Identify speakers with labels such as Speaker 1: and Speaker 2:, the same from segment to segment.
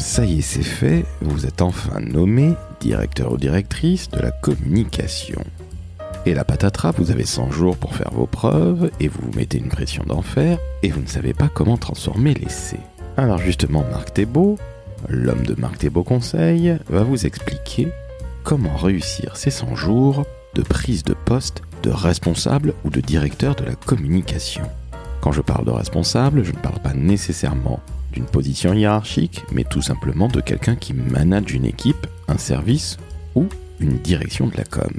Speaker 1: ça y est, c'est fait, vous êtes enfin nommé directeur ou directrice de la communication. Et la patatras, vous avez 100 jours pour faire vos preuves, et vous vous mettez une pression d'enfer, et vous ne savez pas comment transformer l'essai. Alors justement, Marc Thébault, l'homme de Marc Thébault Conseil, va vous expliquer comment réussir ces 100 jours de prise de poste de responsable ou de directeur de la communication. Quand je parle de responsable, je ne parle pas nécessairement d'une position hiérarchique, mais tout simplement de quelqu'un qui manage une équipe, un service ou une direction de la com.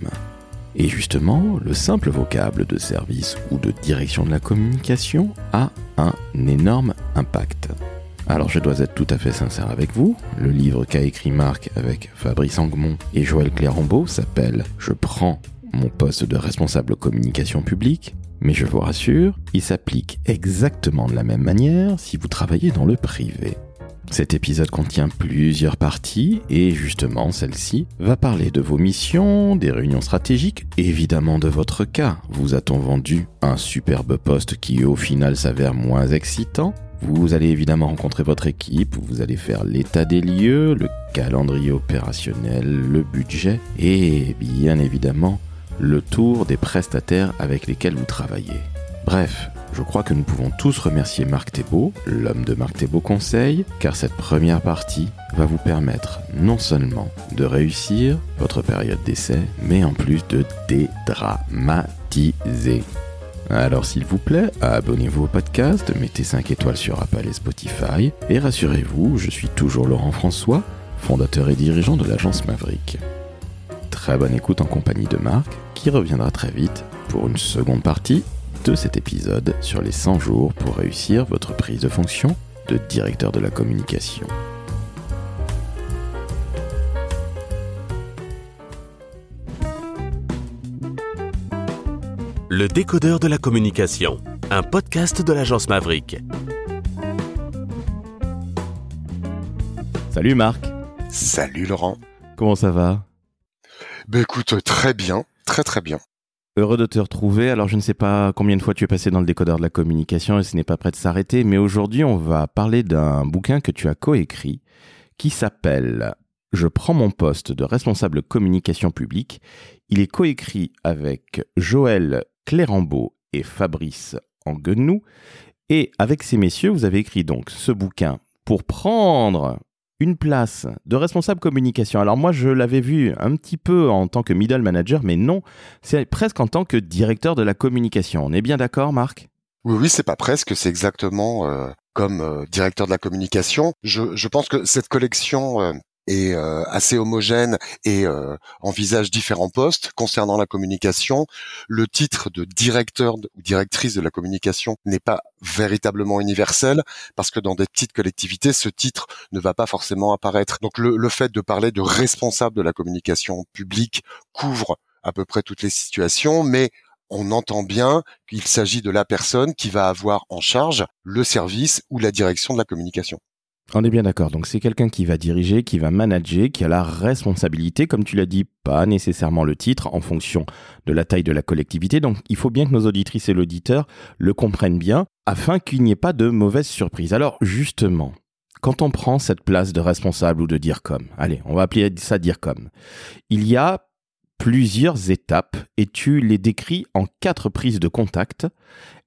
Speaker 1: Et justement, le simple vocable de service ou de direction de la communication a un énorme impact. Alors je dois être tout à fait sincère avec vous, le livre qu'a écrit Marc avec Fabrice Angmont et Joël Clérambeau s'appelle Je prends mon poste de responsable communication publique, mais je vous rassure, il s'applique exactement de la même manière si vous travaillez dans le privé. Cet épisode contient plusieurs parties et justement celle-ci va parler de vos missions, des réunions stratégiques, évidemment de votre cas. Vous a-t-on vendu un superbe poste qui au final s'avère moins excitant? Vous allez évidemment rencontrer votre équipe, vous allez faire l'état des lieux, le calendrier opérationnel, le budget et bien évidemment le tour des prestataires avec lesquels vous travaillez. Bref, je crois que nous pouvons tous remercier Marc Thébault, l'homme de Marc Thébault Conseil, car cette première partie va vous permettre non seulement de réussir votre période d'essai, mais en plus de dédramatiser. Alors s'il vous plaît, abonnez-vous au podcast, mettez 5 étoiles sur Apple et Spotify, et rassurez-vous, je suis toujours Laurent François, fondateur et dirigeant de l'agence Maverick. Très bonne écoute en compagnie de Marc, qui reviendra très vite pour une seconde partie de cet épisode sur les 100 jours pour réussir votre prise de fonction de directeur de la communication.
Speaker 2: Le décodeur de la communication, un podcast de l'agence Maverick.
Speaker 1: Salut Marc,
Speaker 3: Salut Laurent.
Speaker 1: comment ça va?
Speaker 3: Ben écoute, très bien, très très bien.
Speaker 1: Heureux de te retrouver. Alors, je ne sais pas combien de fois tu es passé dans le décodeur de la communication et ce n'est pas prêt de s'arrêter, mais aujourd'hui, on va parler d'un bouquin que tu as coécrit qui s'appelle Je prends mon poste de responsable communication publique. Il est coécrit avec Joël Clérambeau et Fabrice Anguenou. Et avec ces messieurs, vous avez écrit donc ce bouquin pour prendre une place de responsable communication. Alors moi, je l'avais vu un petit peu en tant que middle manager, mais non, c'est presque en tant que directeur de la communication. On est bien d'accord, Marc?
Speaker 3: Oui, oui, c'est pas presque, c'est exactement euh, comme euh, directeur de la communication. Je, pense que cette collection euh, est euh, assez homogène et euh, envisage différents postes concernant la communication. Le titre de directeur ou directrice de la communication n'est pas véritablement universel parce que dans des petites collectivités, ce titre ne va pas forcément apparaître. Donc le, le fait de parler de responsable de la communication publique couvre à peu près toutes les situations, mais on entend bien qu'il s'agit de la personne qui va avoir en charge le service ou la direction de la communication.
Speaker 1: On est bien d'accord. Donc c'est quelqu'un qui va diriger, qui va manager, qui a la responsabilité, comme tu l'as dit, pas nécessairement le titre en fonction de la taille de la collectivité. Donc il faut bien que nos auditrices et l'auditeur le comprennent bien afin qu'il n'y ait pas de mauvaise surprise. Alors justement, quand on prend cette place de responsable ou de dire comme, allez, on va appeler ça dire comme, il y a plusieurs étapes et tu les décris en quatre prises de contact.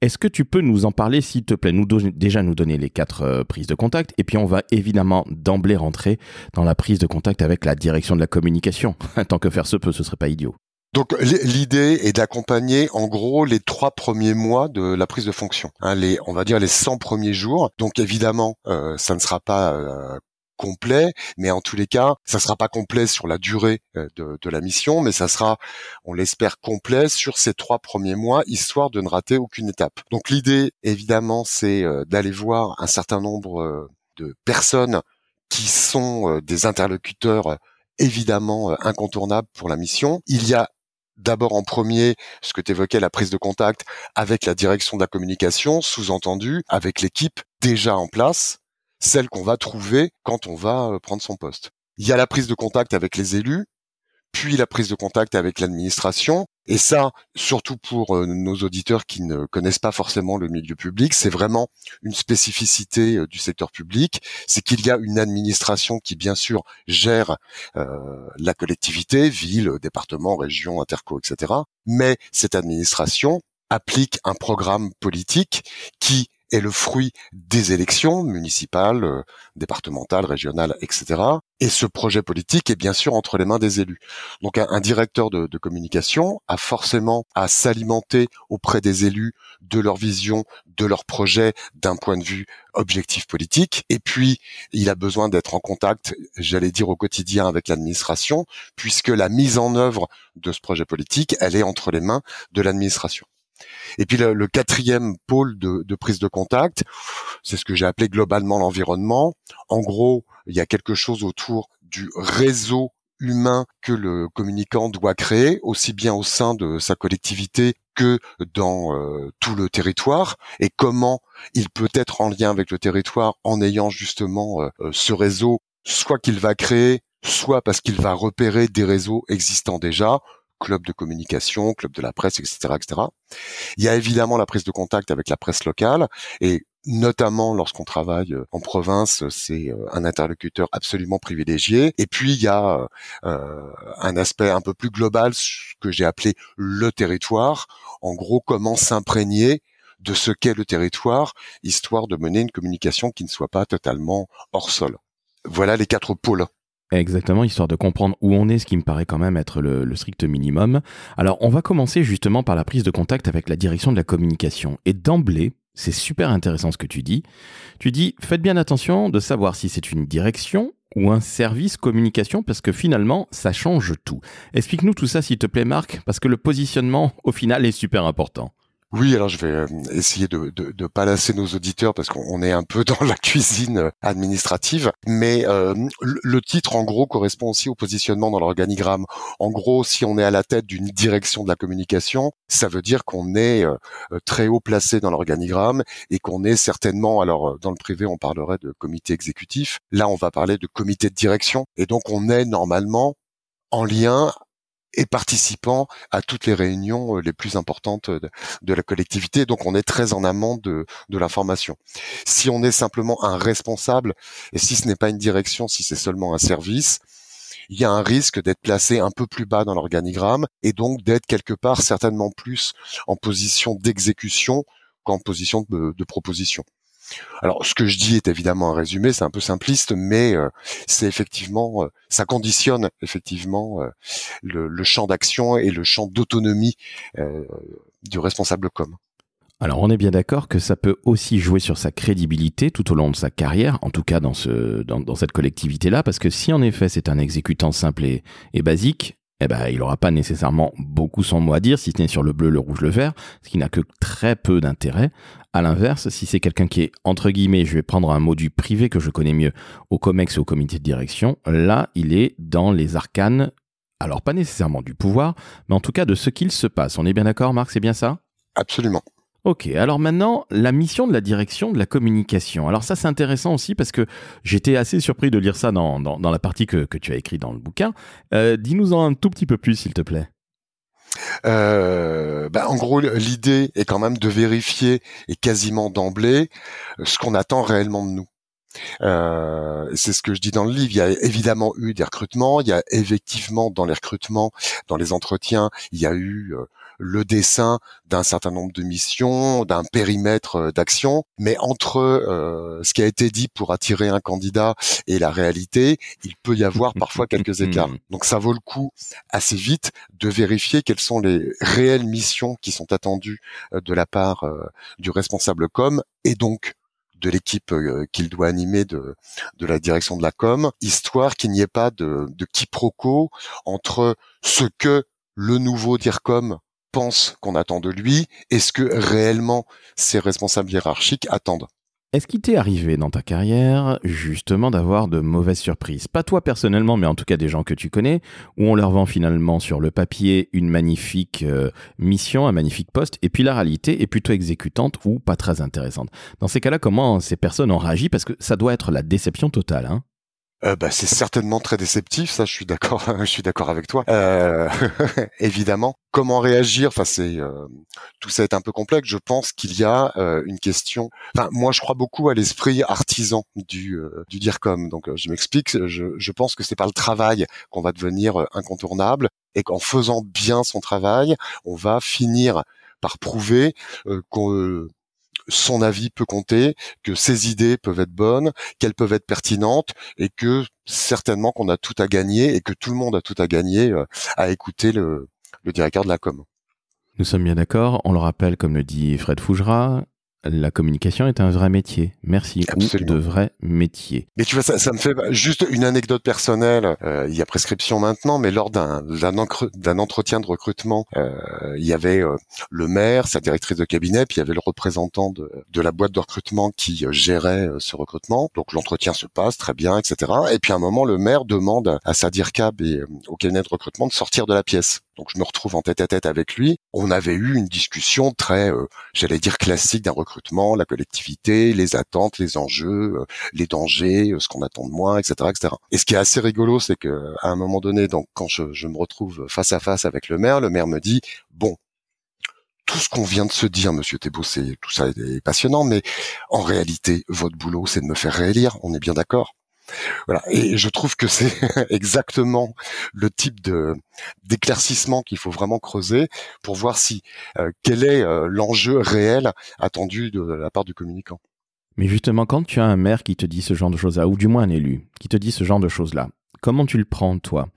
Speaker 1: Est-ce que tu peux nous en parler, s'il te plaît, nous déjà nous donner les quatre euh, prises de contact, et puis on va évidemment d'emblée rentrer dans la prise de contact avec la direction de la communication. Tant que faire se peut, ce serait pas idiot.
Speaker 3: Donc l'idée est d'accompagner en gros les trois premiers mois de la prise de fonction, hein, les, on va dire les 100 premiers jours. Donc évidemment, euh, ça ne sera pas euh, complet, mais en tous les cas, ça sera pas complet sur la durée euh, de, de la mission, mais ça sera, on l'espère, complet sur ces trois premiers mois, histoire de ne rater aucune étape. Donc l'idée, évidemment, c'est euh, d'aller voir un certain nombre euh, de personnes qui sont des interlocuteurs évidemment incontournables pour la mission. Il y a d'abord en premier ce que tu évoquais, la prise de contact avec la direction de la communication, sous-entendu avec l'équipe déjà en place, celle qu'on va trouver quand on va euh, prendre son poste. Il y a la prise de contact avec les élus, puis la prise de contact avec l'administration, Et ça, surtout pour euh, nos auditeurs qui ne connaissent pas forcément le milieu public, c'est vraiment une spécificité euh, du secteur public, c'est qu'il y a une administration qui, bien sûr, gère euh, la collectivité, ville, département, région, interco, etc. Mais cette administration applique un programme politique qui est le fruit des élections municipales, euh, départementales, régionales, etc. Et ce projet politique est bien sûr entre les mains des élus. Donc un, directeur de, de, communication a forcément à s'alimenter auprès des élus de leur vision, de leur projet d'un point de vue objectif politique. Et puis, il a besoin d'être en contact, j'allais dire au quotidien avec l'administration, puisque la mise en œuvre de ce projet politique, elle est entre les mains de l'administration. Et puis le, quatrième pôle de, prise de contact, c'est ce que j'ai appelé globalement l'environnement. En gros, il y a quelque chose autour du réseau humain que le communicant doit créer, aussi bien au sein de sa collectivité que dans euh, tout le territoire, et comment il peut être en lien avec le territoire en ayant justement euh, euh, ce réseau, soit qu'il va créer, soit parce qu'il va repérer des réseaux existants déjà, club de communication, club de la presse, etc., etc. Il y a évidemment la prise de contact avec la presse locale et notamment lorsqu'on travaille euh, en province, c'est euh, un interlocuteur absolument privilégié. Et puis il y a euh, un aspect un peu plus global que j'ai appelé le territoire. En gros, comment s'imprégner de ce qu'est le territoire, histoire de mener une communication qui ne soit pas totalement hors sol. Voilà les quatre pôles
Speaker 1: Exactement, histoire de comprendre où on est, ce qui me paraît quand même être le, strict minimum. Alors, on va commencer justement par la prise de contact avec la direction de la communication. Et d'emblée, c'est super intéressant ce que tu dis. Tu dis, faites bien attention de savoir si c'est une direction ou un service communication, parce que finalement, ça change tout. Explique-nous tout ça, s'il te plaît, Marc, parce que le positionnement, au final, est super important.
Speaker 3: Oui, alors je vais euh, essayer de, de, de pas lasser nos auditeurs parce qu'on est un peu dans la cuisine euh, administrative, mais euh, le titre en gros correspond aussi au positionnement dans l'organigramme. En gros, si on est à la tête d'une direction de la communication, ça veut dire qu'on est très haut placé dans l'organigramme et qu'on est certainement, alors dans le privé on parlerait de comité exécutif, là on va parler de comité de direction, et donc on est normalement en lien et participant à toutes les réunions euh, les plus importantes de, la collectivité. Donc on est très en amont de, de l'information. Si on est simplement un responsable, et si ce n'est pas une direction, si c'est seulement un service, il y a un risque d'être placé un peu plus bas dans l'organigramme et donc d'être quelque part certainement plus en position d'exécution qu'en position de proposition. Alors, ce que je dis est évidemment un résumé, c'est un peu simpliste, mais euh, c'est effectivement, euh, ça conditionne effectivement euh, le, champ d'action et le champ d'autonomie du responsable com.
Speaker 1: Alors on est bien d'accord que ça peut aussi jouer sur sa crédibilité tout au long de sa carrière, en tout cas dans, ce, dans, cette collectivité-là, parce que si en effet c'est un exécutant simple et basique, eh ben, il n'aura pas nécessairement beaucoup son mot à dire, si ce n'est sur le bleu, le rouge, le vert, ce qui n'a que très peu d'intérêt. À l'inverse, si c'est quelqu'un qui est, entre guillemets, je vais prendre un mot privé que je connais mieux, au COMEX et au comité de direction, là, il est dans les arcanes, alors pas nécessairement du pouvoir, mais en tout cas de ce qu'il se passe. On est bien d'accord, Marc, c'est bien ça?
Speaker 3: Absolument.
Speaker 1: Ok, alors maintenant, la mission de la direction de la communication. Alors ça, c'est intéressant aussi parce que j'étais assez surpris de lire ça dans, dans, la partie que, que, tu as écrit dans le bouquin. Euh, Dis-nous-en un tout petit peu plus, s'il te plaît.
Speaker 3: Euh, bah, en gros, l'idée est quand même de vérifier et quasiment d'emblée ce qu'on attend réellement de nous. Euh, c'est ce que je dis dans le livre. Il y a évidemment eu des recrutements. Il y a effectivement dans les recrutements, dans les entretiens, il y a eu euh, le dessin d'un certain nombre de missions, d'un périmètre euh, d'action, mais entre euh, ce qui a été dit pour attirer un candidat et la réalité, il peut y avoir parfois quelques écarts. Donc ça vaut le coup assez vite de vérifier quelles sont les réelles missions qui sont attendues de la part du responsable com et donc de l'équipe qu'il doit animer de, de la direction de la com, histoire qu'il n'y ait pas de, de quiproquo entre ce que le nouveau DIRCOM pense qu'on attend de lui et ce que réellement ses responsables hiérarchiques attendent.
Speaker 1: Est-ce qu'il t'est arrivé dans ta carrière justement d'avoir de mauvaises surprises? Pas toi personnellement, mais en tout cas des gens que tu connais, où on leur vend finalement sur le papier une magnifique euh, mission, un magnifique poste, et puis la réalité est plutôt exécutante ou pas très intéressante? Dans ces cas-là, comment ces personnes ont réagi? Parce que ça doit être la déception totale. Hein
Speaker 3: euh, bah, c'est certainement très déceptif, ça je suis d'accord, je suis d'accord avec toi. Euh, évidemment, comment réagir? Enfin, c'est euh, tout ça est un peu complexe. Je pense qu'il y a euh, une question. Enfin, moi, je crois beaucoup à l'esprit artisan du du DIRCOM. Donc, je m'explique. Je, je pense que c'est par le travail qu'on va devenir incontournable et qu'en faisant bien son travail, on va finir par prouver qu'on son avis peut compter, que ses idées peuvent être bonnes, qu'elles peuvent être pertinentes et que certainement qu'on a tout à gagner et que tout le monde a tout à gagner euh, à écouter le, directeur de la com.
Speaker 1: Nous sommes bien d'accord. On le rappelle, comme le dit Fred Fougera, la communication est un vrai métier. Merci. Absolument. de vrai métier.
Speaker 3: Mais tu vois, ça, ça me fait juste une anecdote personnelle. Euh, il y a prescription maintenant, mais lors d'un d'un entretien de recrutement, euh, il y avait euh, le maire, sa directrice de cabinet, puis il y avait le représentant de, de la boîte de recrutement qui euh, gérait euh, ce recrutement. Donc l'entretien se passe très bien, etc. Et puis à un moment, le maire demande à sa DIRCAB et au cabinet de recrutement de sortir de la pièce. Donc je me retrouve en tête à tête avec lui. On avait eu une discussion très, euh, j'allais dire classique d'un recrutement, la collectivité, les attentes, les enjeux, euh, les dangers, euh, ce qu'on attend de moi, etc., etc. Et ce qui est assez rigolo, c'est que à un moment donné, donc quand je, je me retrouve face à face avec le maire, le maire me dit bon, tout ce qu'on vient de se dire, Monsieur Thébault, c'est tout ça est passionnant, mais en réalité, votre boulot, c'est de me faire réélire. On est bien d'accord. Voilà. Et je trouve que c'est exactement le type de d'éclaircissement qu'il faut vraiment creuser pour voir si euh, quel est euh, l'enjeu réel attendu de la part du communicant.
Speaker 1: Mais justement, quand tu as un maire qui te dit ce genre de choses-là, ou du moins un élu qui te dit ce genre de choses-là, comment tu le prends toi?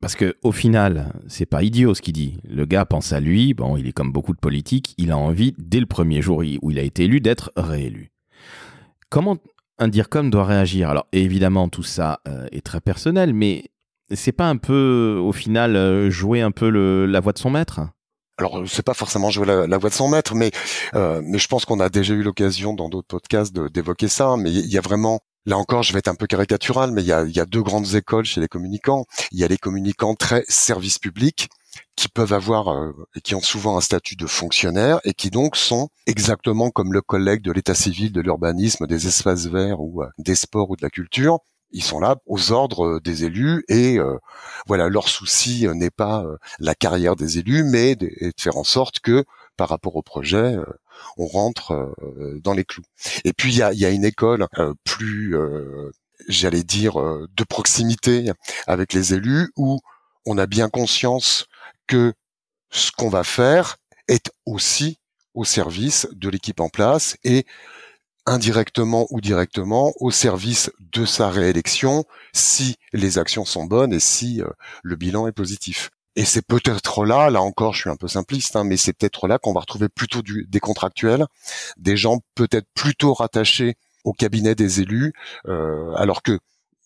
Speaker 1: Parce que au final, c'est pas idiot ce qu'il dit. Le gars pense à lui. Bon, il est comme beaucoup de politiques. Il a envie dès le premier jour où il a été élu d'être réélu. Comment un DIRCOM doit réagir. Alors évidemment, tout ça euh, est très personnel, mais c'est pas un peu, au final, euh, jouer un peu la voix de son maître?
Speaker 3: Alors c'est pas forcément jouer la, voix de son maître, mais euh, mais je pense qu'on a déjà eu l'occasion dans d'autres podcasts d'évoquer ça. Mais il y a vraiment Là encore, je vais être un peu caricatural, mais il y a, y a deux grandes écoles chez les communicants. Il y a les communicants très service public, qui peuvent avoir euh, et qui ont souvent un statut de fonctionnaire et qui donc sont exactement comme le collègue de l'état civil, de l'urbanisme, des espaces verts ou euh, des sports ou de la culture. Ils sont là aux ordres euh, des élus et voilà leur souci n'est pas la carrière des élus, mais de, de, faire en sorte que par rapport au projet, on rentre dans les clous. Et puis il y a, y a, une école plus, j'allais dire, de proximité avec les élus où on a bien conscience que ce qu'on va faire est aussi au service de l'équipe en place et indirectement ou directement au service de sa réélection si les actions sont bonnes et si euh, le bilan est positif. Et c'est peut-être là, là encore, je suis un peu simpliste, hein, mais c'est peut-être là qu'on va retrouver plutôt du, des contractuels, des gens peut-être plutôt rattachés au cabinet des élus, euh, alors que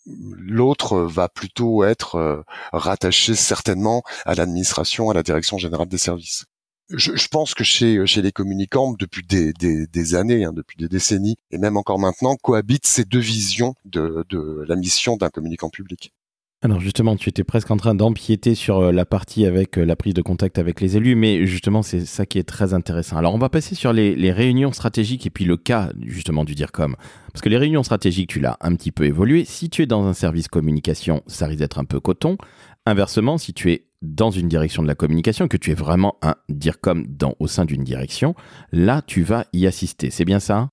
Speaker 3: l'autre va plutôt être euh, rattaché certainement à l'administration, à la direction générale des services. Je, pense que chez, chez les communicants, depuis des, des, années, hein, depuis des décennies, et même encore maintenant, cohabitent ces deux visions de, de la mission d'un communicant public.
Speaker 1: Alors justement, tu étais presque en train d'empiéter sur euh, la partie avec euh, la prise de contact avec les élus, mais justement, c'est ça qui est très intéressant. Alors on va passer sur les, réunions stratégiques et puis le cas justement du DIRCOM. Parce que les réunions stratégiques, tu l'as un petit peu évolué. Si tu es dans un service communication, ça risque d'être un peu coton. Inversement, si tu es dans une direction de la communication, que tu es vraiment un DIRCOM dans, au sein d'une direction, là, tu vas y assister. C'est bien ça?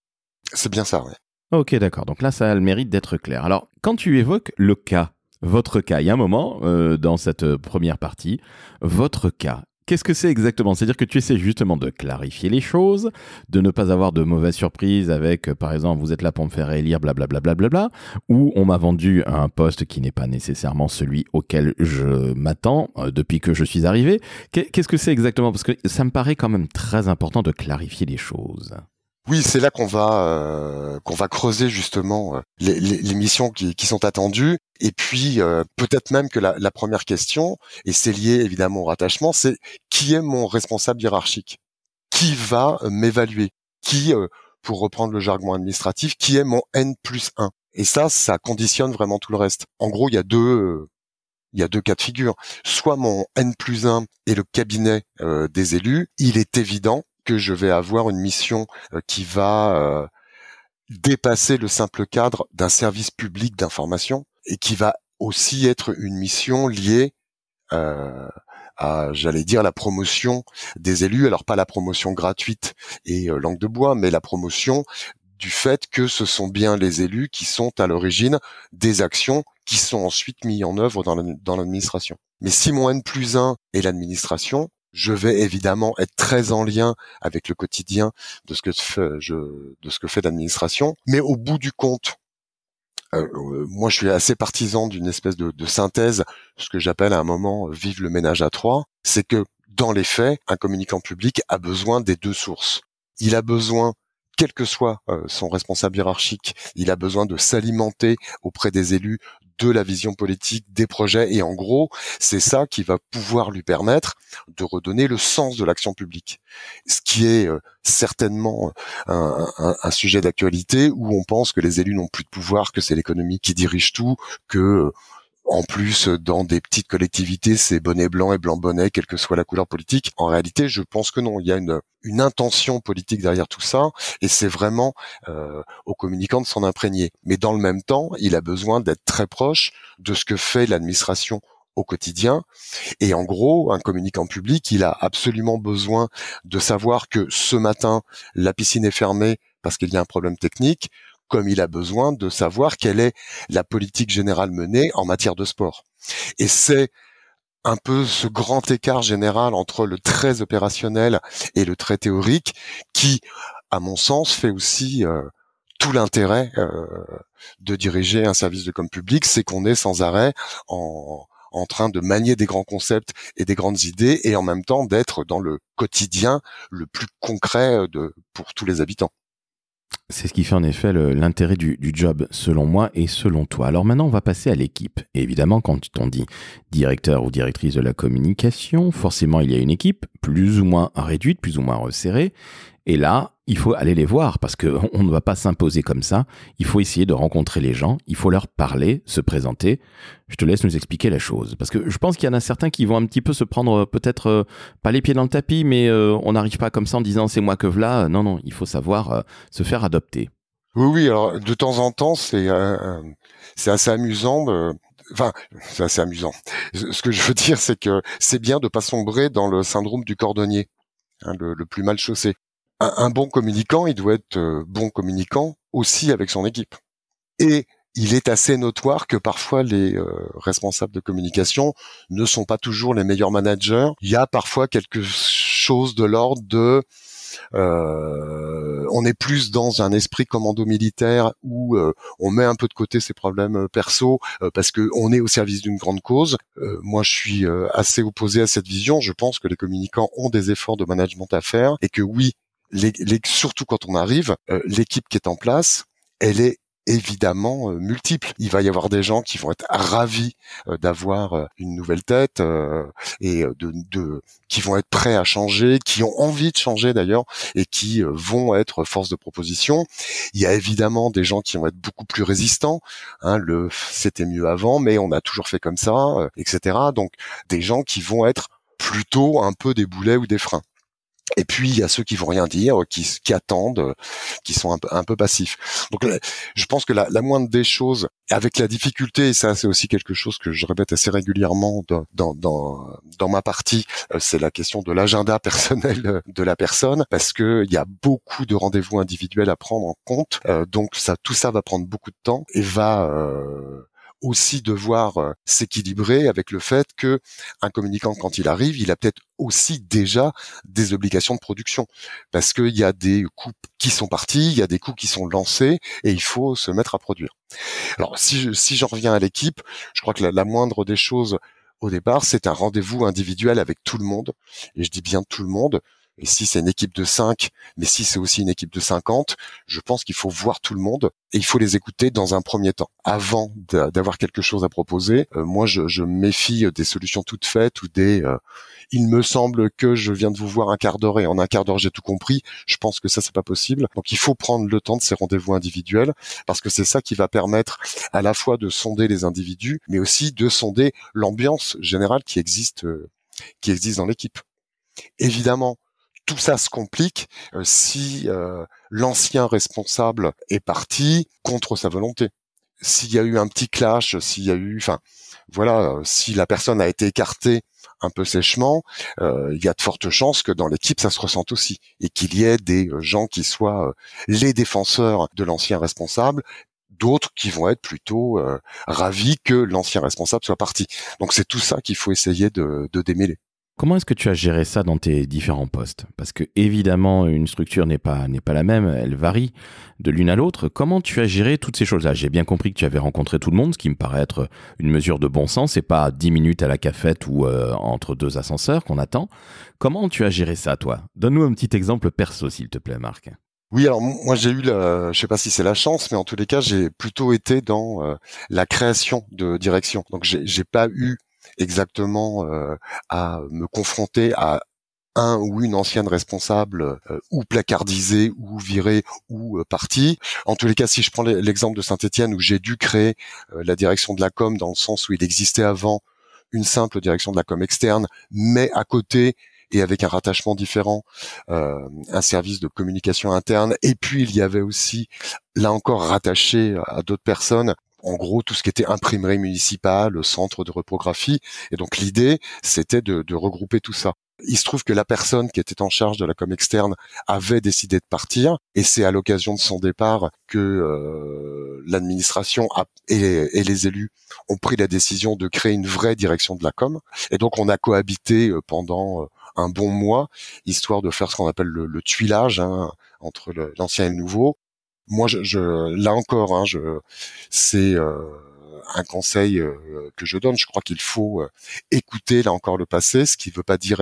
Speaker 3: C'est bien ça, oui.
Speaker 1: Ok, d'accord. Donc là, ça a le mérite d'être clair. Alors, quand tu évoques le cas, votre cas. Il y a un moment euh, dans cette première partie, votre cas. Qu'est-ce que c'est exactement? C'est-à-dire que tu essaies justement de clarifier les choses, de ne pas avoir de mauvaises surprises avec, euh, par exemple, vous êtes là pour me faire élire, blablabla, bla, bla, ou on m'a vendu un poste qui n'est pas nécessairement celui auquel je m'attends euh, depuis que je suis arrivé. Qu'est-ce que c'est exactement? Parce que ça me paraît quand même très important de clarifier les choses.
Speaker 3: Oui, c'est là qu'on va euh, qu'on va creuser justement euh, les, missions qui, qui, sont attendues. Et puis euh, peut-être même que la, la, première question, et c'est lié évidemment au rattachement, c'est qui est mon responsable hiérarchique? Qui va m'évaluer? Qui, pour reprendre le jargon administratif, qui est mon N plus 1 Et ça, ça conditionne vraiment tout le reste. En gros, il y a deux il y a deux cas de figure. Soit mon N plus 1 est le cabinet des élus, il est évident que je vais avoir une mission euh, qui va euh, dépasser le simple cadre d'un service public d'information et qui va aussi être une mission liée euh, à, j'allais dire, la promotion des élus. Alors pas la promotion gratuite et langue de bois, mais la promotion du fait que ce sont bien les élus qui sont à l'origine des actions qui sont ensuite mises en œuvre dans l'administration. Mais si mon N plus 1 est l'administration, je vais évidemment être très en lien avec le quotidien de ce que je, de ce que fait l'administration. Mais au bout du compte, euh, euh, moi, je suis assez partisan d'une espèce de, de, synthèse, ce que j'appelle à un moment euh, vive le ménage à trois. C'est que dans les faits, un communicant public a besoin des deux sources. Il a besoin quel que soit son responsable hiérarchique, il a besoin de s'alimenter auprès des élus de la vision politique, des projets, et en gros, c'est ça qui va pouvoir lui permettre de redonner le sens de l'action publique. Ce qui est euh, certainement euh, un, sujet d'actualité où on pense que les élus n'ont plus de pouvoir, que c'est l'économie qui dirige tout, que euh, en plus, dans des petites collectivités, c'est bonnet blanc et blanc bonnet, quelle que soit la couleur politique. En réalité, je pense que non. Il y a une, une intention politique derrière tout ça, et c'est vraiment euh, aux communicants de s'en imprégner. Mais dans le même temps, il a besoin d'être très proche de ce que fait l'administration au quotidien. Et en gros, un communicant public, il a absolument besoin de savoir que ce matin, la piscine est fermée parce qu'il y a un problème technique, comme il a besoin de savoir quelle est la politique générale menée en matière de sport. Et c'est un peu ce grand écart général entre le très opérationnel et le très théorique qui, à mon sens, fait aussi euh, tout l'intérêt euh, de diriger un service de com public, c'est qu'on est sans arrêt en, en train de manier des grands concepts et des grandes idées et en même temps d'être dans le quotidien le plus concret euh, de, pour tous les habitants.
Speaker 1: C'est ce qui fait en effet l'intérêt du, job, selon moi et selon toi. Alors maintenant, on va passer à l'équipe. évidemment, quand on dit directeur ou directrice de la communication, forcément, il y a une équipe plus ou moins réduite, plus ou moins resserrée. Et là, il faut aller les voir parce qu'on ne va pas s'imposer comme ça. Il faut essayer de rencontrer les gens, il faut leur parler, se présenter. Je te laisse nous expliquer la chose parce que je pense qu'il y en a certains qui vont un petit peu se prendre euh, peut-être euh, pas les pieds dans le tapis, mais euh, on n'arrive pas comme ça en disant c'est moi que v'là. Non, non, il faut savoir se faire
Speaker 3: Oui, oui. Alors de temps en temps, c'est c'est assez amusant. Enfin, c'est assez amusant. Ce que je veux dire, c'est que c'est bien de pas sombrer dans le syndrome du cordonnier, hein, le plus mal chaussé un, bon communicant, il doit être euh, bon communicant aussi avec son équipe. Et il est assez notoire que parfois les euh, responsables de communication ne sont pas toujours les meilleurs managers. Il y a parfois quelque chose de l'ordre de euh, on est plus dans un esprit commando militaire où on met un peu de côté ses problèmes perso parce que on est au service d'une grande cause. moi, je suis assez opposé à cette vision. Je pense que les communicants ont des efforts de management à faire et que oui, les, surtout quand on arrive, euh, l'équipe qui est en place, elle est évidemment euh, multiple. Il va y avoir des gens qui vont être ravis euh, d'avoir une nouvelle tête et de, de, qui vont être prêts à changer, qui ont envie de changer d'ailleurs et qui vont être force de proposition. Il y a évidemment des gens qui vont être beaucoup plus résistants. Hein, le c'était mieux avant, mais on a toujours fait comme ça, etc. Donc des gens qui vont être plutôt un peu des boulets ou des freins. Et puis il y a ceux qui vont rien dire, qui, qui attendent, qui sont un peu, un peu passifs. Donc je pense que la, la, moindre des choses, avec la difficulté, et ça c'est aussi quelque chose que je répète assez régulièrement dans, dans, dans, ma partie, euh, c'est la question de l'agenda personnel de la personne, parce que il y a beaucoup de rendez-vous individuels à prendre en compte. Euh, donc ça, tout ça va prendre beaucoup de temps et va euh, aussi devoir euh, s'équilibrer avec le fait que un communicant quand il arrive, il a peut-être aussi déjà des obligations de production parce qu'il y a des coûts qui sont partis, il y a des coûts qui sont lancés et il faut se mettre à produire. Alors si si j'en reviens à l'équipe, je crois que la, moindre des choses au départ, c'est un rendez-vous individuel avec tout le monde et je dis bien tout le monde et si c'est une équipe de 5, mais si c'est aussi une équipe de 50, je pense qu'il faut voir tout le monde et il faut les écouter dans un premier temps. Avant d'avoir quelque chose à proposer, euh, moi je, je, méfie des solutions toutes faites ou des euh, il me semble que je viens de vous voir un quart d'heure et en un quart d'heure j'ai tout compris. Je pense que ça c'est pas possible. Donc il faut prendre le temps de ces rendez-vous individuels parce que c'est ça qui va permettre à la fois de sonder les individus, mais aussi de sonder l'ambiance générale qui existe, euh, qui existe dans l'équipe. Évidemment, tout ça se complique si l'ancien responsable est parti contre sa volonté. S'il y a eu un petit clash, s'il y a eu, enfin, voilà, si la personne a été écartée un peu sèchement, il y a de fortes chances que dans l'équipe ça se ressente aussi et qu'il y ait des gens qui soient les défenseurs de l'ancien responsable d'autres qui vont être plutôt euh, ravis que l'ancien responsable soit parti. Donc c'est tout ça qu'il faut essayer de, démêler.
Speaker 1: Comment est-ce que tu as géré ça dans tes différents postes? Parce que évidemment, une structure n'est pas n'est pas la même, elle varie de l'une à l'autre. Comment tu as géré toutes ces choses-là? J'ai bien compris que tu avais rencontré tout le monde, ce qui me paraît être une mesure de bon sens. C'est pas dix minutes à la cafette ou euh, entre deux ascenseurs qu'on attend. Comment tu as géré ça, toi? Donne-nous un petit exemple perso, s'il te plaît, Marc.
Speaker 3: Oui, alors moi j'ai eu, la, je sais pas si c'est la chance, mais en tous les cas j'ai plutôt été dans euh, la création de direction. Donc j'ai pas eu exactement euh, à me confronter à un ou une ancienne responsable euh, ou placardisée ou virée ou partie. En tous les cas, si je prends l'exemple de Saint-Étienne où j'ai dû créer la direction de la com dans le sens où il existait avant une simple direction de la com externe, mais à côté et avec un rattachement différent, euh, un service de communication interne. Et puis il y avait aussi, là encore, rattaché à d'autres personnes, en gros tout ce qui était imprimerie municipale, centre de reprographie. Et donc l'idée, c'était de, de, regrouper tout ça. Il se trouve que la personne qui était en charge de la com externe avait décidé de partir, et c'est à l'occasion de son départ que euh, l'administration et, les élus ont pris la décision de créer une vraie direction de la com. Et donc on a cohabité euh, pendant un bon mois, histoire de faire ce qu'on appelle le, tuilage hein, entre l'ancien et le nouveau. Moi, je, je là encore, hein, je, c'est euh, un conseil euh, que je donne. Je crois qu'il faut euh, écouter là encore le passé, ce qui ne veut pas dire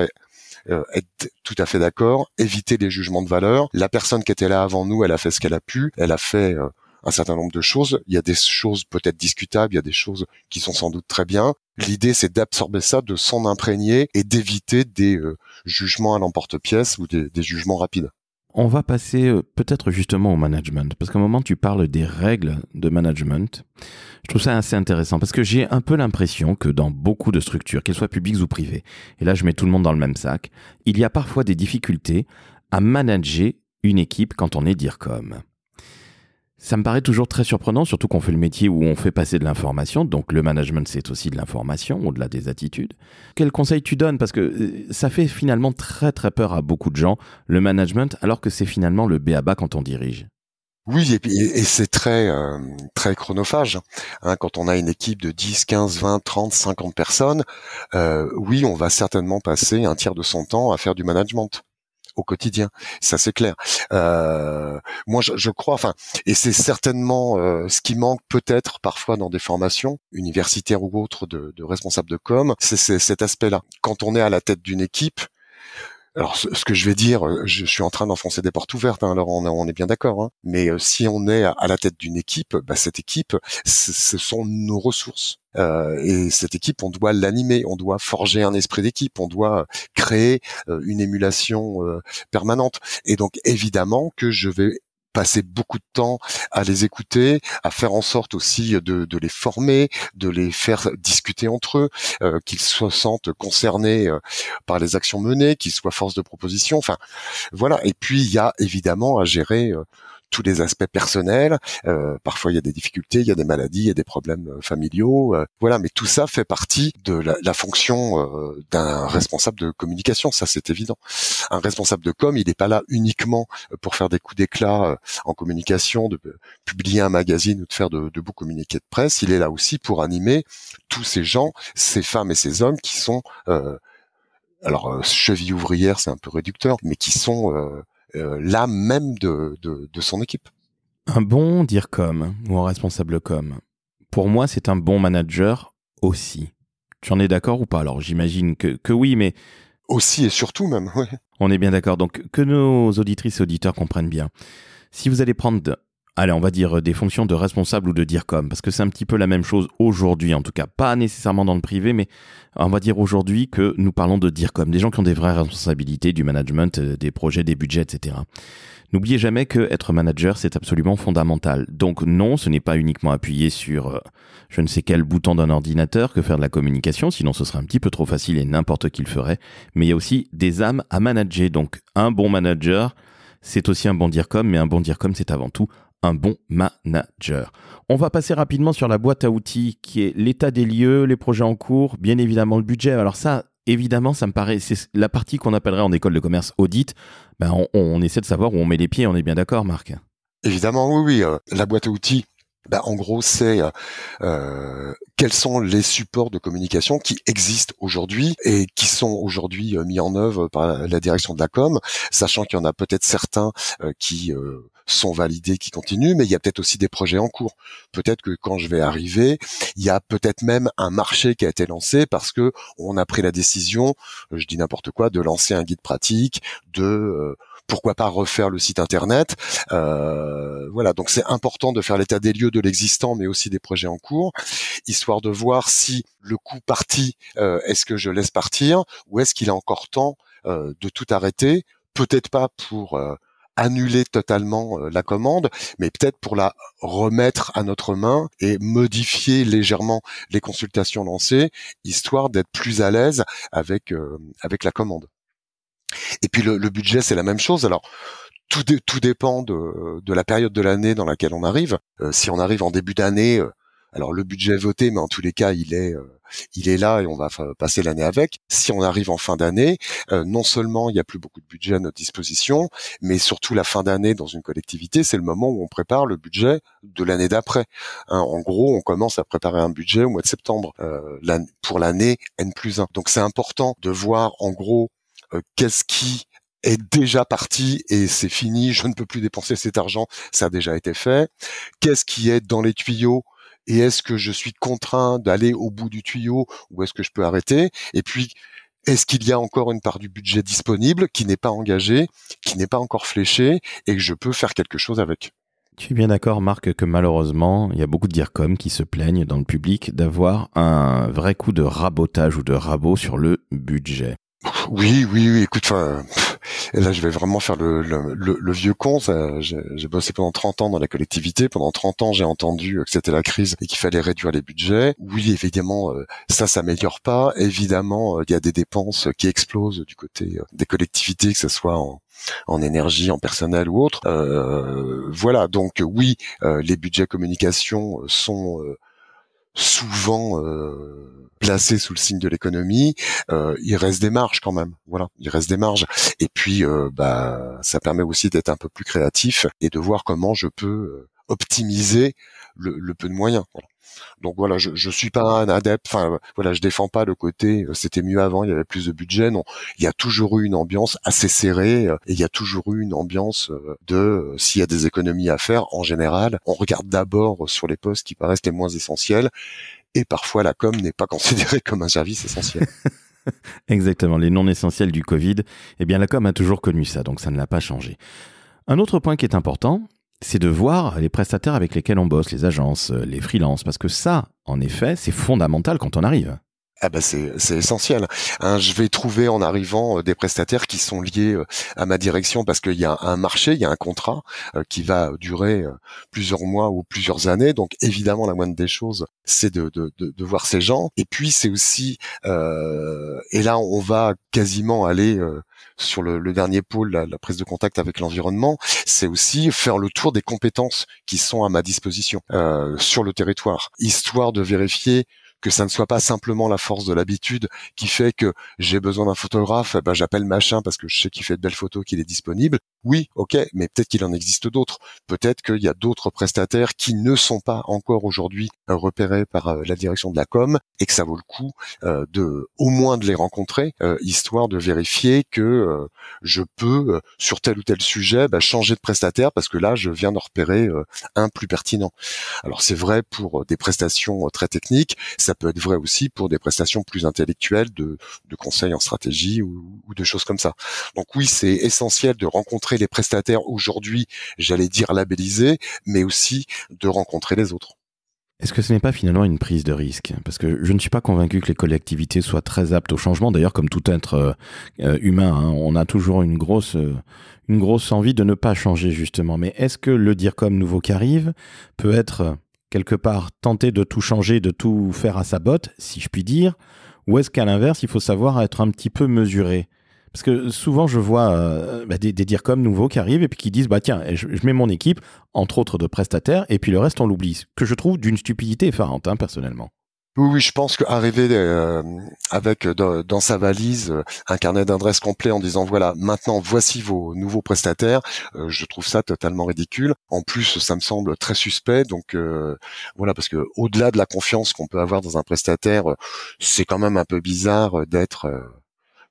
Speaker 3: être tout à fait d'accord, éviter les jugements de valeur. La personne qui était là avant nous, elle a fait ce qu'elle a pu, elle a fait un certain nombre de choses. Il y a des choses peut-être discutables, il y a des choses qui sont sans doute très bien. L'idée, c'est d'absorber ça, de s'en imprégner et d'éviter des euh, jugements à l'emporte-pièce ou des, jugements rapides.
Speaker 1: On va passer euh, peut-être justement au management, parce qu'à un moment tu parles des règles de management. Je trouve ça assez intéressant, parce que j'ai un peu l'impression que dans beaucoup de structures, qu'elles soient publiques ou privées, et là je mets tout le monde dans le même sac, il y a parfois des difficultés à manager une équipe quand on est DIRCOM. Ça me paraît toujours très surprenant, surtout qu'on fait le métier où on fait passer de l'information. Donc le management, c'est aussi de l'information, au-delà des attitudes. Quel conseil tu donnes? Parce que euh, ça fait finalement très très peur à beaucoup de gens, le management, alors que c'est finalement le béaba quand on dirige.
Speaker 3: Oui, et, c'est très euh, très chronophage. Hein, quand on a une équipe de 10, 15, 20, 30, 50 personnes, euh, oui, on va certainement passer un tiers de son temps à faire du management au quotidien. Ça c'est clair. Euh, moi, je, crois, enfin, et c'est certainement euh, ce qui manque peut-être parfois dans des formations universitaires ou autres de, de responsables de com, c'est cet aspect-là. Quand on est à la tête d'une équipe, alors, ce, que je vais dire, euh, je, suis en train d'enfoncer des portes ouvertes. Hein, alors, on, est bien d'accord. Hein. mais euh, si on est à, la tête d'une équipe, bah, cette équipe, ce sont nos ressources. Euh, et cette équipe, on doit l'animer, on doit forger un esprit d'équipe, on doit créer une émulation permanente. Et donc, évidemment que je vais passer beaucoup de temps à les écouter, à faire en sorte aussi de, les former, de les faire discuter entre eux, euh, qu'ils se sentent concernés euh, par les actions menées, qu'ils soient force de proposition. Enfin, voilà. Et puis il y a évidemment à gérer euh, tous les aspects personnels. Euh, parfois, il y a des difficultés, il y a des maladies, il y a des problèmes euh, familiaux. Euh, voilà, mais tout ça fait partie de la, la fonction d'un responsable de communication. Ça, c'est évident. Un responsable de com, il n'est pas là uniquement pour faire des coups d'éclat en communication, de publier un magazine ou de faire de, de beaux communiqués de presse. Il est là aussi pour animer tous ces gens, ces femmes et ces hommes qui sont alors cheville ouvrière, c'est un peu réducteur, mais qui sont euh, l'âme même de, de, son équipe.
Speaker 1: Un bon dire comme ou un responsable com, pour moi, c'est un bon manager aussi. Tu en es d'accord ou pas? Alors, j'imagine que, que oui, mais...
Speaker 3: Aussi et surtout même, oui.
Speaker 1: On est bien d'accord. Donc, que nos auditrices et auditeurs comprennent bien. Si vous allez prendre allez, on va dire des fonctions de responsable ou de DIRCOM, parce que c'est un petit peu la même chose aujourd'hui, en tout cas, pas nécessairement dans le privé, mais on va dire aujourd'hui que nous parlons de DIRCOM, des gens qui ont des vraies responsabilités, du management, euh, des projets, des budgets, etc. N'oubliez jamais que être manager, c'est absolument fondamental. Donc non, ce n'est pas uniquement appuyer sur euh, je ne sais quel bouton d'un ordinateur que faire de la communication, sinon ce serait un petit peu trop facile et n'importe qui le ferait. Mais il y a aussi des âmes à manager. Donc un bon manager, c'est aussi un bon DIRCOM, mais un bon DIRCOM, c'est avant tout un bon manager. On va passer rapidement sur la boîte à outils qui est l'état des lieux, les projets en cours, bien évidemment le budget. Alors ça, évidemment, ça me paraît, c'est la partie qu'on appellerait en école de commerce audit. Ben, on, essaie de savoir où on met les pieds, on est bien d'accord, Marc
Speaker 3: Évidemment, oui, oui. Euh, la boîte à outils, ben, en gros, c'est euh, quels sont les supports de communication qui existent aujourd'hui et qui sont aujourd'hui euh, mis en œuvre par la direction de la com, sachant qu'il y en a peut-être certains qui sont validés, qui continuent, mais il y a peut-être aussi des projets en cours. Peut-être que quand je vais arriver, il y a peut-être même un marché qui a été lancé parce que on a pris la décision, je dis n'importe quoi, de lancer un guide pratique, de euh, pourquoi pas refaire le site internet. Euh, voilà, donc c'est important de faire l'état des lieux de l'existant, mais aussi des projets en cours, histoire de voir si le coup parti, euh, est-ce que je laisse partir ou est-ce qu'il a encore temps de tout arrêter. Peut-être pas pour annuler totalement euh, la commande, mais peut-être pour la remettre à notre main et modifier légèrement les consultations lancées, histoire d'être plus à l'aise avec euh, avec la commande. Et puis le, budget, c'est la même chose. Alors tout, tout dépend de, la période de l'année dans laquelle on arrive. Euh, si on arrive en début d'année, alors le budget voté, mais en tous les cas, il est il est là et on va passer l'année avec. Si on arrive en fin d'année, euh, non seulement il n'y a plus beaucoup de budget à notre disposition, mais surtout la fin d'année dans une collectivité, c'est le moment où on prépare le budget de l'année d'après. Hein, en gros, on commence à préparer un budget au mois de septembre euh, pour l'année N plus 1. Donc c'est important de voir en gros euh, qu'est-ce qui est déjà parti et c'est fini, je ne peux plus dépenser cet argent, ça a déjà été fait. Qu'est-ce qui est dans les tuyaux et est-ce que je suis contraint d'aller au bout du tuyau ou est-ce que je peux arrêter? Et puis, est-ce qu'il y a encore une part du budget disponible qui n'est pas engagée, qui n'est pas encore fléchée et que je peux faire quelque chose avec?
Speaker 1: Tu es bien d'accord, Marc, que malheureusement, il y a beaucoup de DIRCOM qui se plaignent dans le public d'avoir un vrai coup de rabotage ou de rabot sur le budget.
Speaker 3: Oui, oui, oui. Écoute, enfin, là, je vais vraiment faire le, le, le, vieux con. J'ai bossé pendant 30 ans dans la collectivité. Pendant 30 ans, j'ai entendu que c'était la crise et qu'il fallait réduire les budgets. Oui, évidemment, euh, ça, s'améliore pas. Évidemment, euh, il y a des dépenses qui explosent du côté euh, des collectivités, que ce soit en, en énergie, en personnel ou autre. Euh, voilà, donc oui, les budgets communication sont souvent euh, placé sous le signe de l'économie, euh, il reste des marges quand même. Voilà, il reste des marges. Et puis, euh, bah, ça permet aussi d'être un peu plus créatif et de voir comment je peux euh, optimiser le, peu de moyens. Donc voilà, je, je suis pas un adepte. Enfin voilà, je défends pas le côté euh, c'était mieux avant, il y avait plus de budget. Non, il y a toujours eu une ambiance assez serrée euh, et il y a toujours eu une ambiance euh, de s'il y a des économies à faire en général, on regarde d'abord sur les postes qui paraissent les moins essentiels et parfois la com n'est pas considérée comme un service essentiel.
Speaker 1: Exactement, les non essentiels du Covid. Eh bien, la com a toujours connu ça, donc ça ne l'a pas changé. Un autre point qui est important, c'est de voir les prestataires avec lesquels on bosse, les agences, euh, les freelances, parce que ça, en effet, c'est fondamental quand on arrive.
Speaker 3: Ah bah c'est essentiel. Hein, je vais trouver en arrivant euh, des prestataires qui sont liés euh, à ma direction parce qu'il y a un marché, il y a un contrat qui va durer plusieurs mois ou plusieurs années. Donc évidemment la moindre des choses, c'est de, voir ces gens. Et puis c'est aussi et là on va quasiment aller sur le, dernier pôle, la, prise de contact avec l'environnement, c'est aussi faire le tour des compétences qui sont à ma disposition euh, sur le territoire, histoire de vérifier que ça ne soit pas simplement la force de l'habitude qui fait que j'ai besoin d'un photographe, eh ben j'appelle machin parce que je sais qu'il fait de belles photos, qu'il est disponible. Oui, ok, mais peut-être qu'il en existe d'autres. Peut-être qu'il y a d'autres prestataires qui ne sont pas encore aujourd'hui euh, repérés par euh, la direction de la com et que ça vaut le coup euh, de au moins de les rencontrer, histoire de vérifier que je peux sur tel ou tel sujet bah, changer de prestataire parce que là je viens de repérer un plus pertinent. Alors c'est vrai pour des prestations très techniques, ça peut être vrai aussi pour des prestations plus intellectuelles de, conseils en stratégie ou, ou de choses comme ça. Donc oui, c'est essentiel de rencontrer les prestataires aujourd'hui, j'allais dire labellisés, mais aussi de rencontrer les autres.
Speaker 1: Est-ce que ce n'est pas finalement une prise de risque? Parce que je ne suis pas convaincu que les collectivités soient très aptes au changement. D'ailleurs, comme tout être euh, euh, humain, hein, on a toujours une grosse, euh, une grosse envie de ne pas changer justement. Mais est-ce que le dire comme nouveau qui arrive peut être quelque part tenter de tout changer, de tout faire à sa botte, si je puis dire, ou est-ce qu'à l'inverse, il faut savoir être un petit peu mesuré? Parce que souvent, je vois euh, bah, des, des nouveaux qui arrivent et puis qui disent bah tiens, je, mets mon équipe, entre autres de prestataires, et puis le reste on l'oublie. Que je trouve d'une stupidité effarante, hein, personnellement.
Speaker 3: Oui, oui, je pense qu'arriver euh, avec euh, dans, sa valise un carnet d'adresses complet en disant voilà maintenant voici vos nouveaux prestataires, je trouve ça totalement ridicule. En plus, ça me semble très suspect. Donc voilà, parce que au-delà de la confiance qu'on peut avoir dans un prestataire, c'est quand même un peu bizarre d'être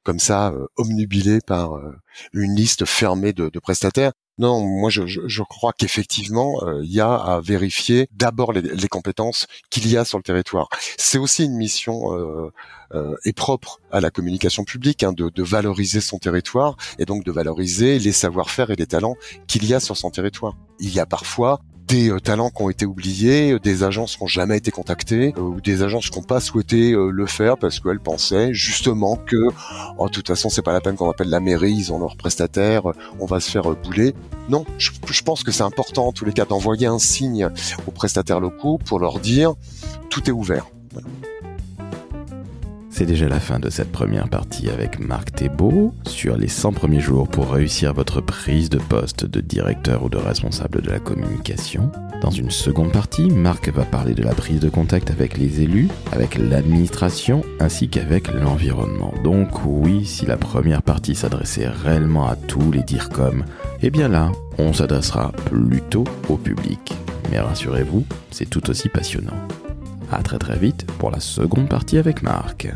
Speaker 3: comme ça euh, omnubilé par euh, une liste fermée de, de prestataires. Non, moi je, je, je crois qu'effectivement euh, il y a à vérifier d'abord les, les, compétences qu'il y a sur le territoire. C'est aussi une mission euh, euh, propre à la communication publique hein, de, de, valoriser son territoire et donc de valoriser les savoir-faire et les talents qu'il y a sur son territoire. Il y a parfois des euh, talents qui ont été oubliés, euh, des agences qui n'ont jamais été contactées, euh, ou des agences qui n'ont pas souhaité le faire parce qu'elles pensaient justement que, oh, de toute façon, c'est pas la peine qu'on appelle la mairie, ils ont leurs prestataires, on va se faire bouler. Non, je, pense que c'est important en tous les cas d'envoyer un signe aux prestataires locaux pour leur dire tout est ouvert.
Speaker 1: C'est déjà la fin de cette première partie avec Marc Thébault sur les 100 premiers jours pour réussir votre prise de poste de directeur ou de responsable de la communication. Dans une seconde partie, Marc va parler de la prise de contact avec les élus, avec l'administration ainsi qu'avec l'environnement. Donc oui, si la première partie s'adressait réellement à tous les DIRCOM, eh bien là, on s'adressera plutôt au public. Mais rassurez-vous, c'est tout aussi passionnant. À très très vite pour la seconde partie avec Marc.